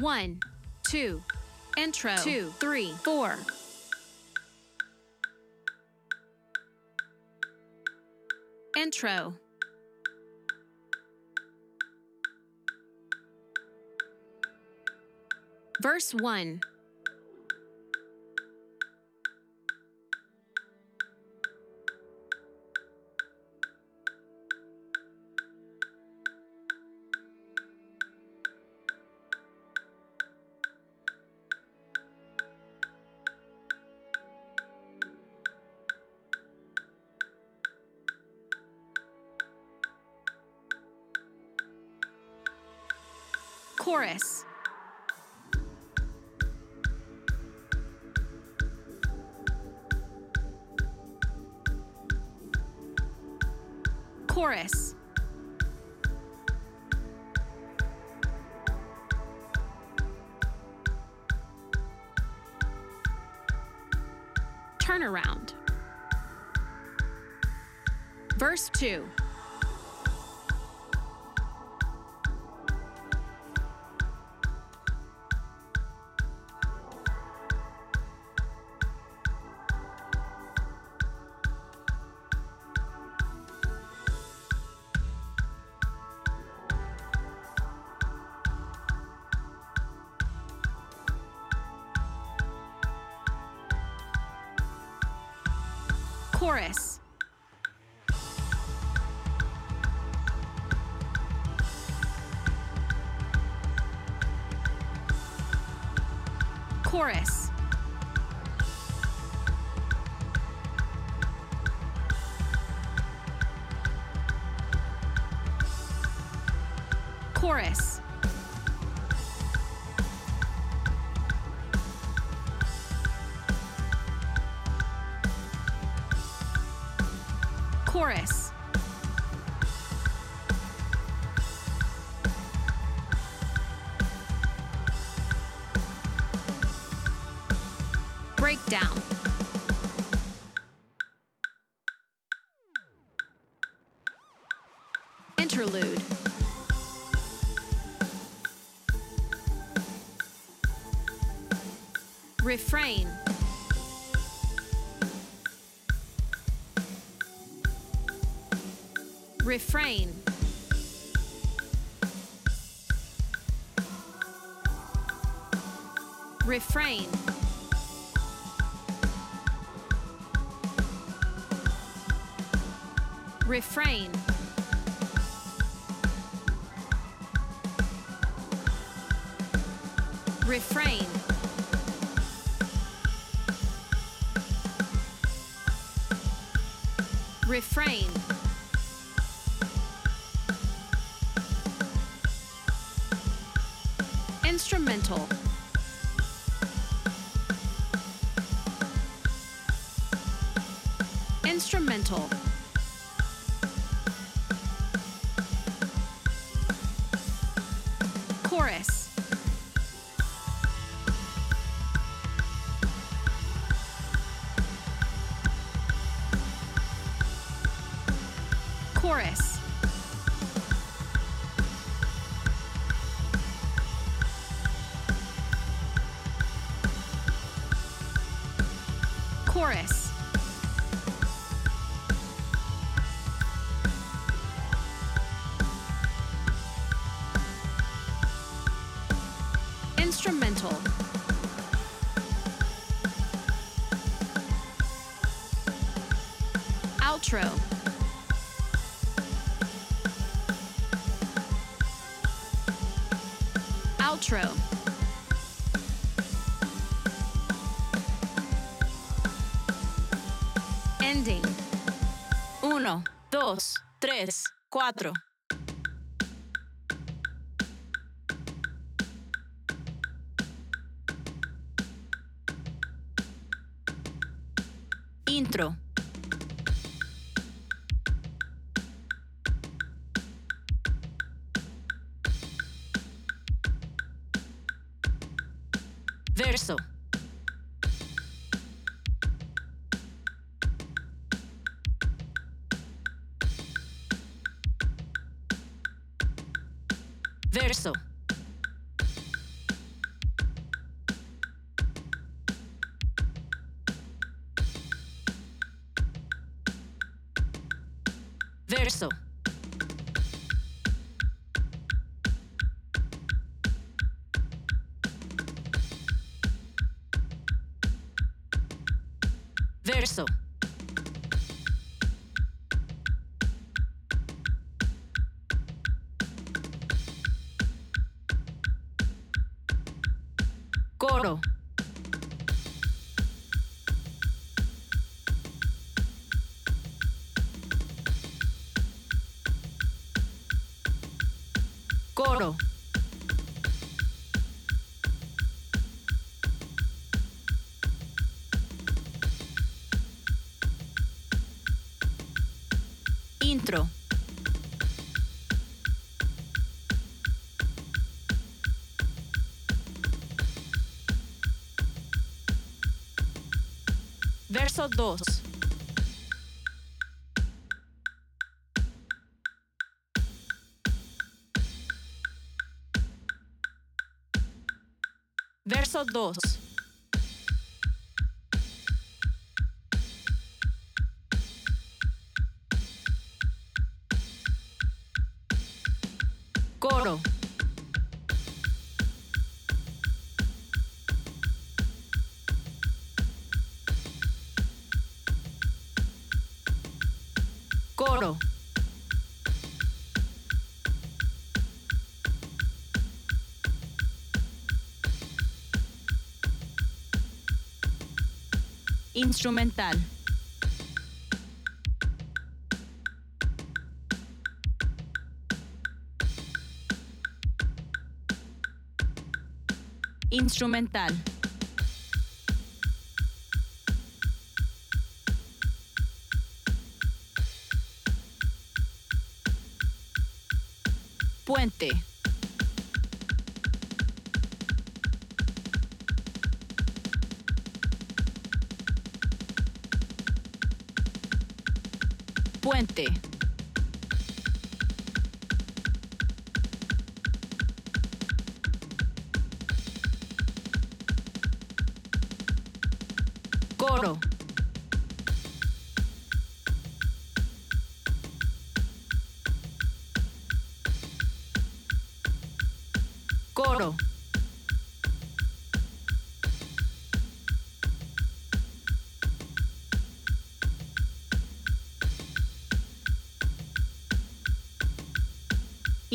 One, two, intro, two, three, four. Intro. Verse 1. Chorus. Chorus. Turnaround. Verse 2. Chorus. Chorus. Breakdown. Interlude. Refrain. Refrain. Refrain. Refrain. Refrain. Refrain. Chorus. 4. Intro. Verso. Verso. Verso 2. Verso 2. Instrumental. Instrumental. Puente. Puente.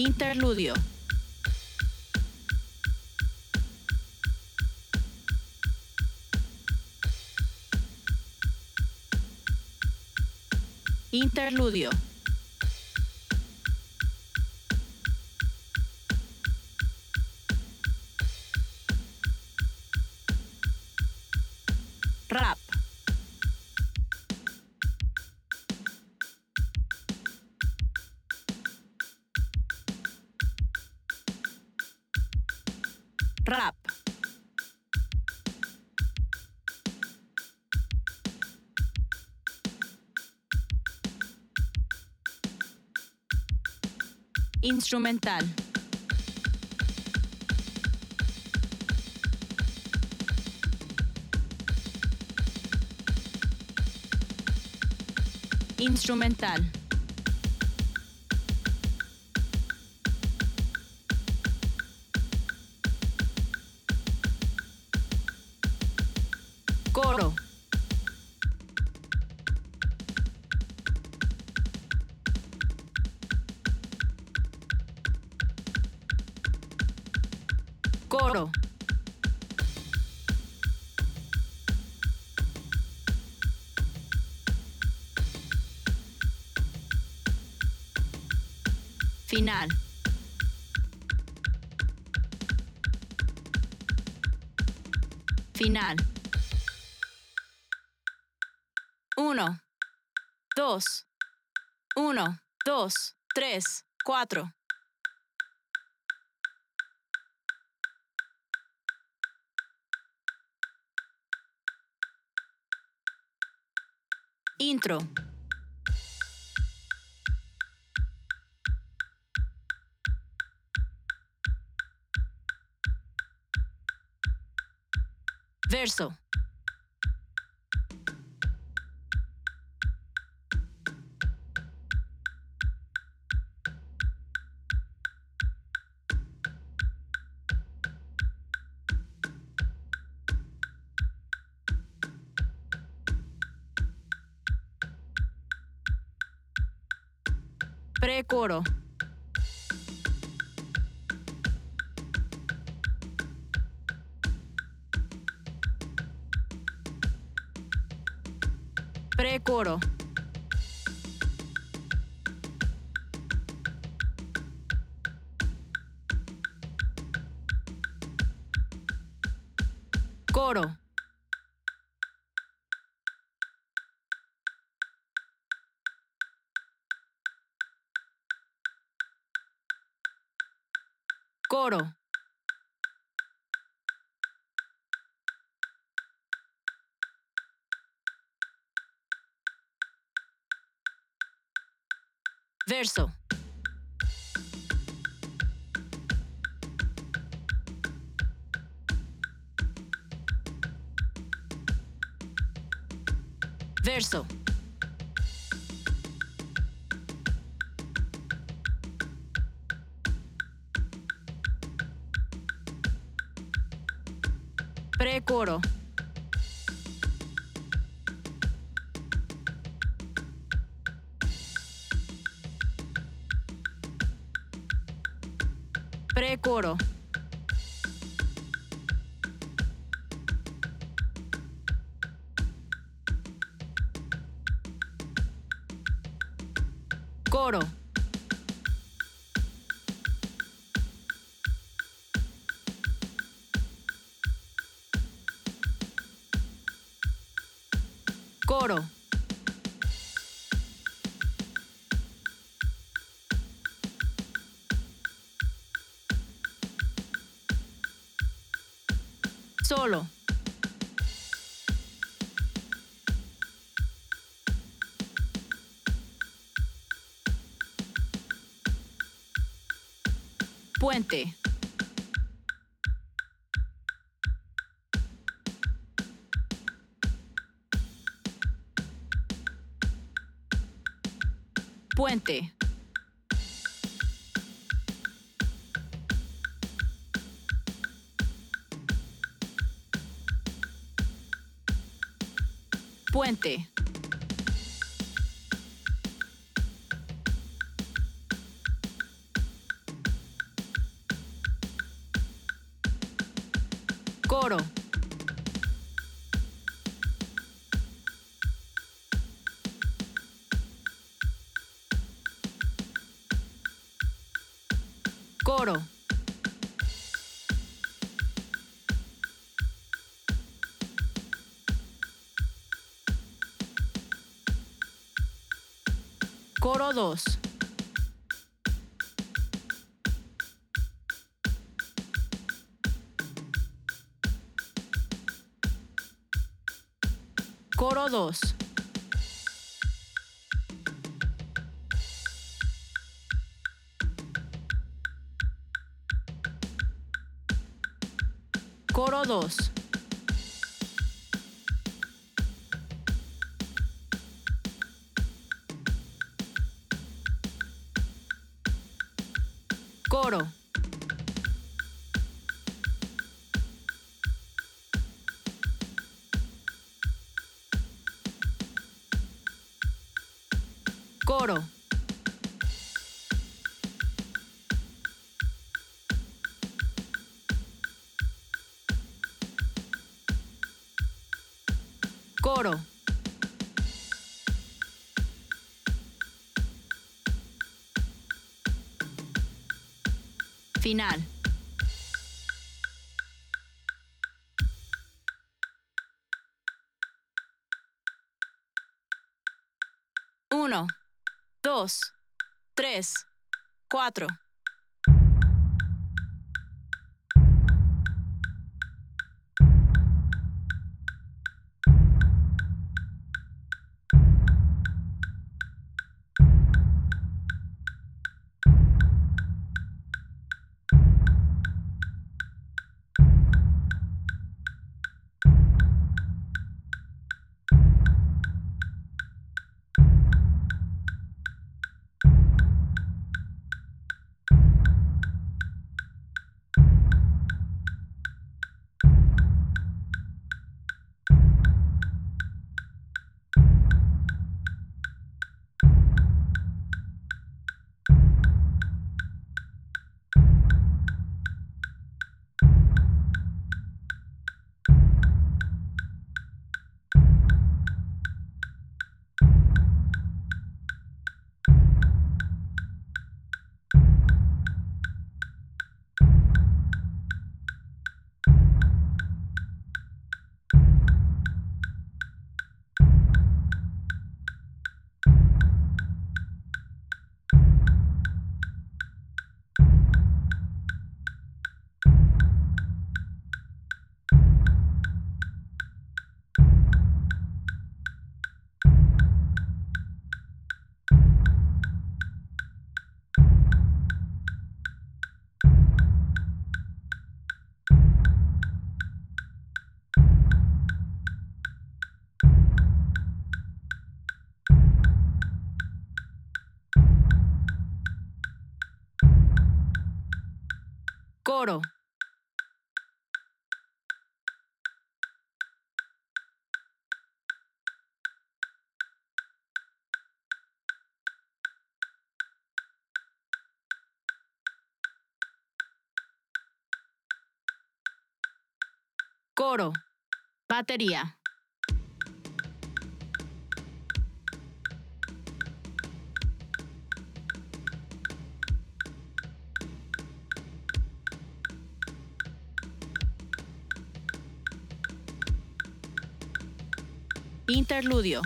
Interludio. Interludio. Rap. Instrumental. Instrumental. Uno, dos, uno, dos, tres, cuatro. Intro. Verso. Coro. Verso. Verso. Precoro. Precoro. Coro. Coro. Solo. Puente. Puente. Puente. todos. Coro 2. Coro 2. Final. Uno, dos, tres, cuatro. Coro. Batería. Interludio.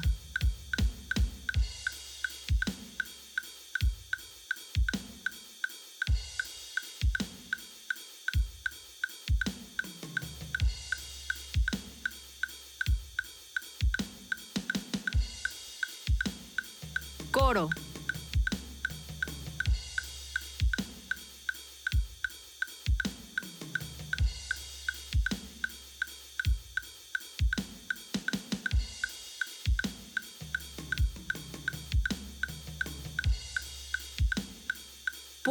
Coro.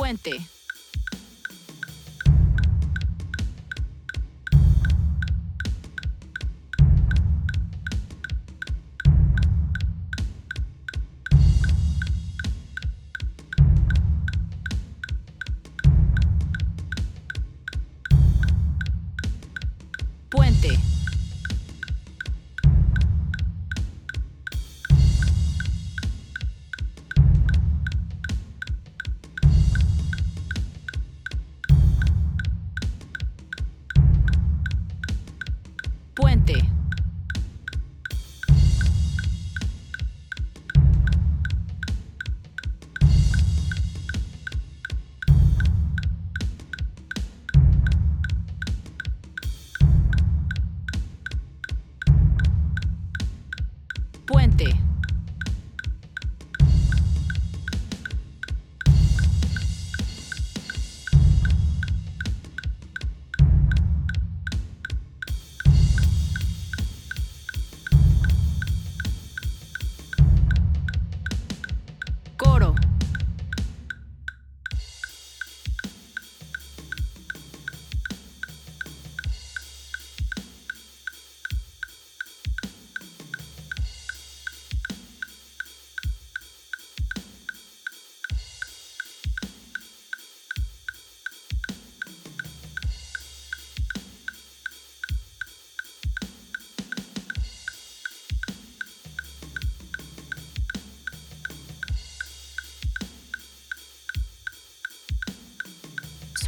Puente.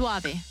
Suave.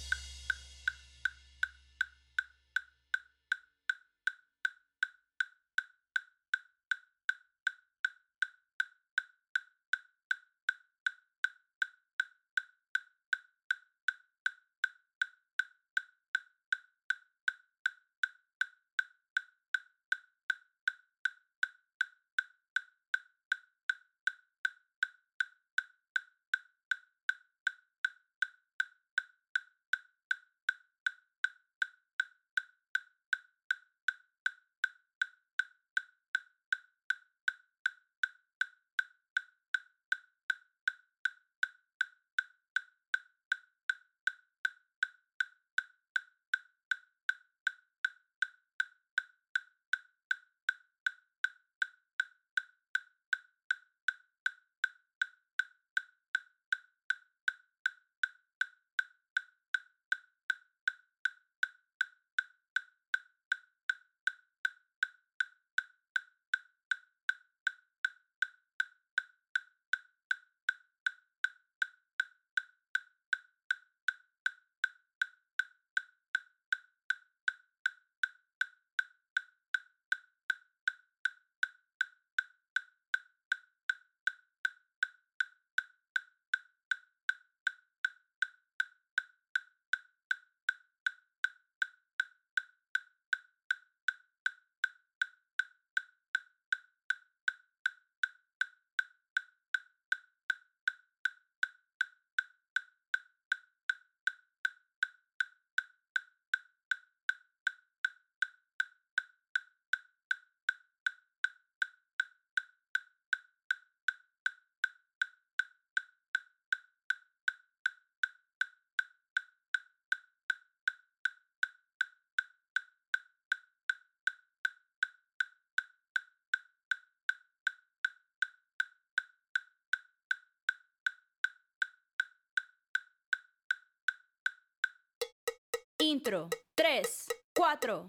Intro. 3, 4.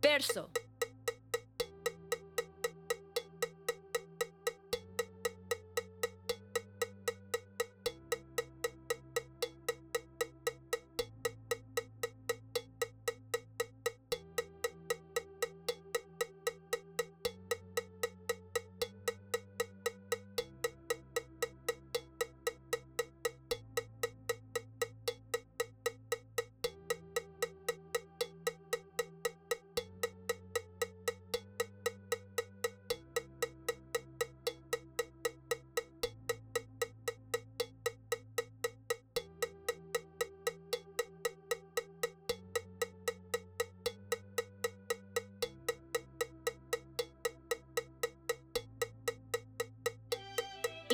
Verso.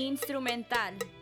Instrumental.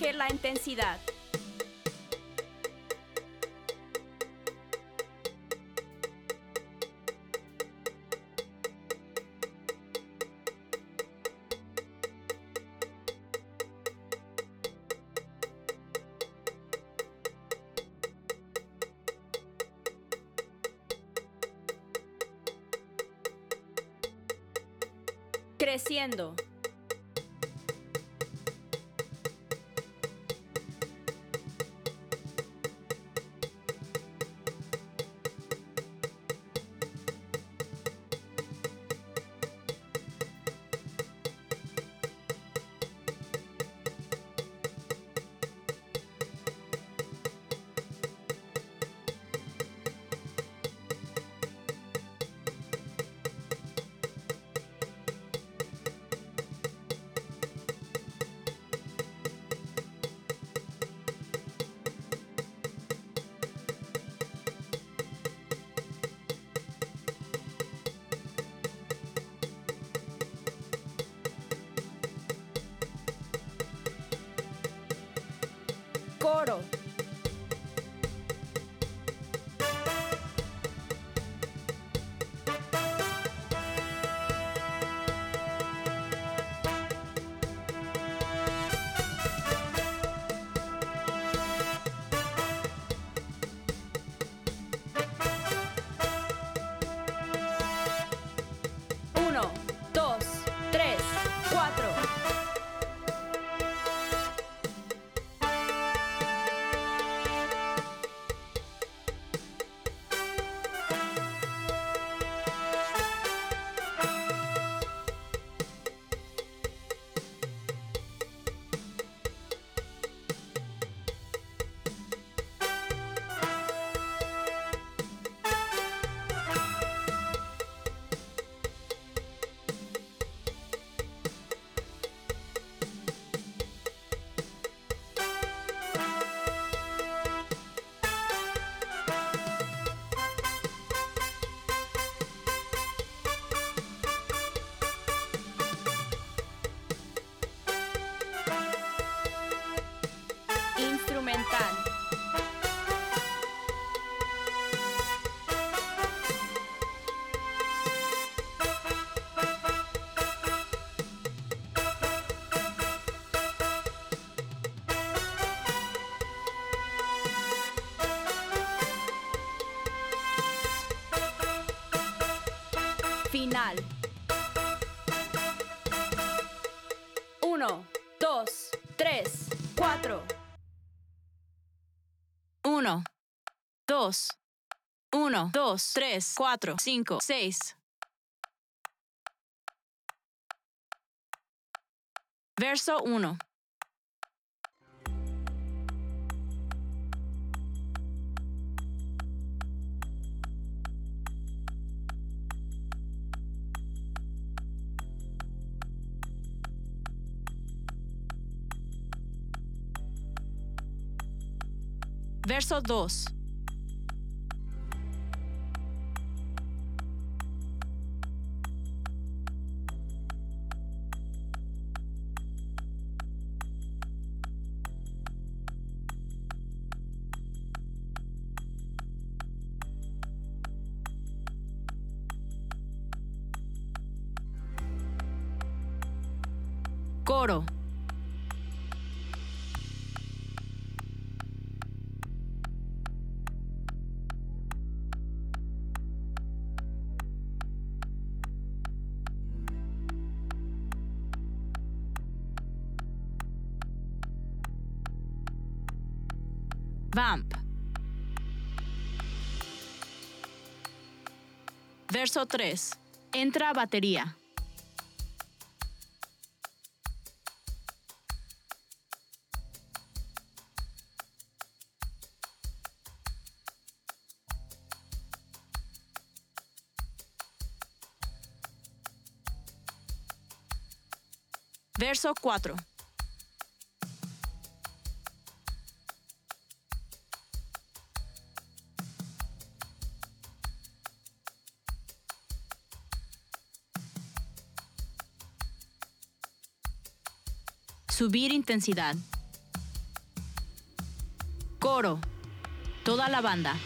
Baje la intensidad. Creciendo. 2, 3, 4, 5, 6. Verso 1. Verso 2. Verso 3. Entra batería. Verso 4. Subir intensidad. Coro. Toda la banda.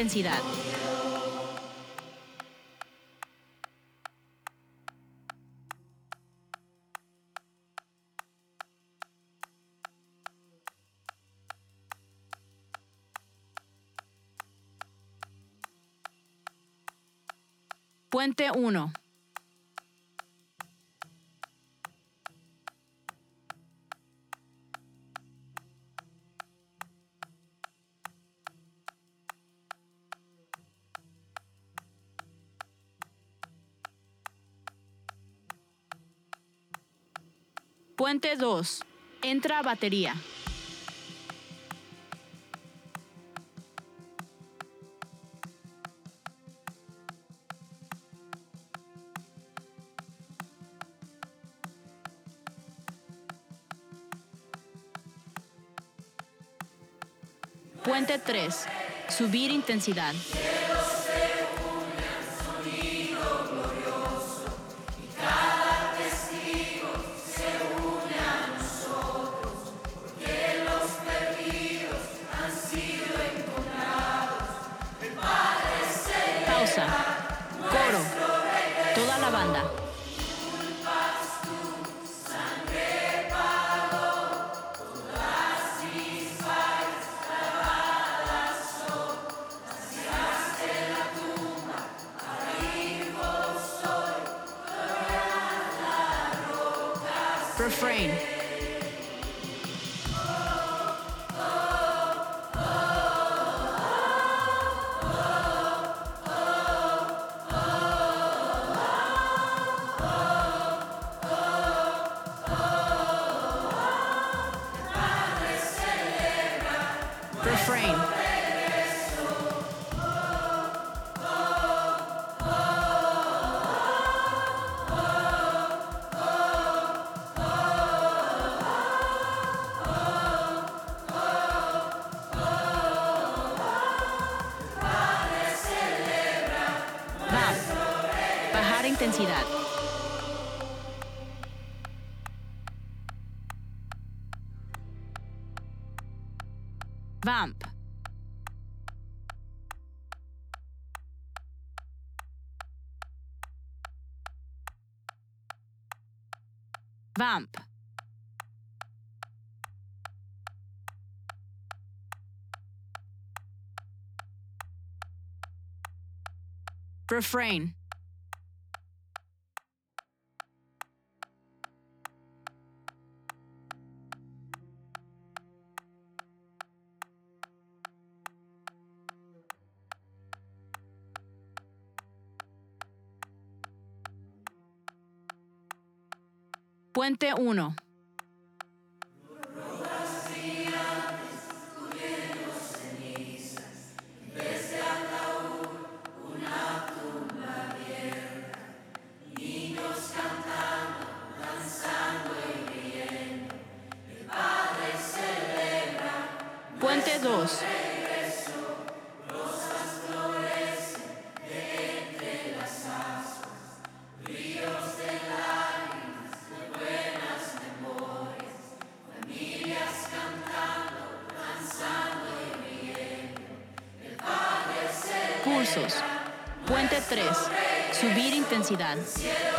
Intensidad. Puente 1. Puente 2. Entra batería. Puente 3. Subir intensidad. Refrain. Bump. Refrain. Puente 1. Subir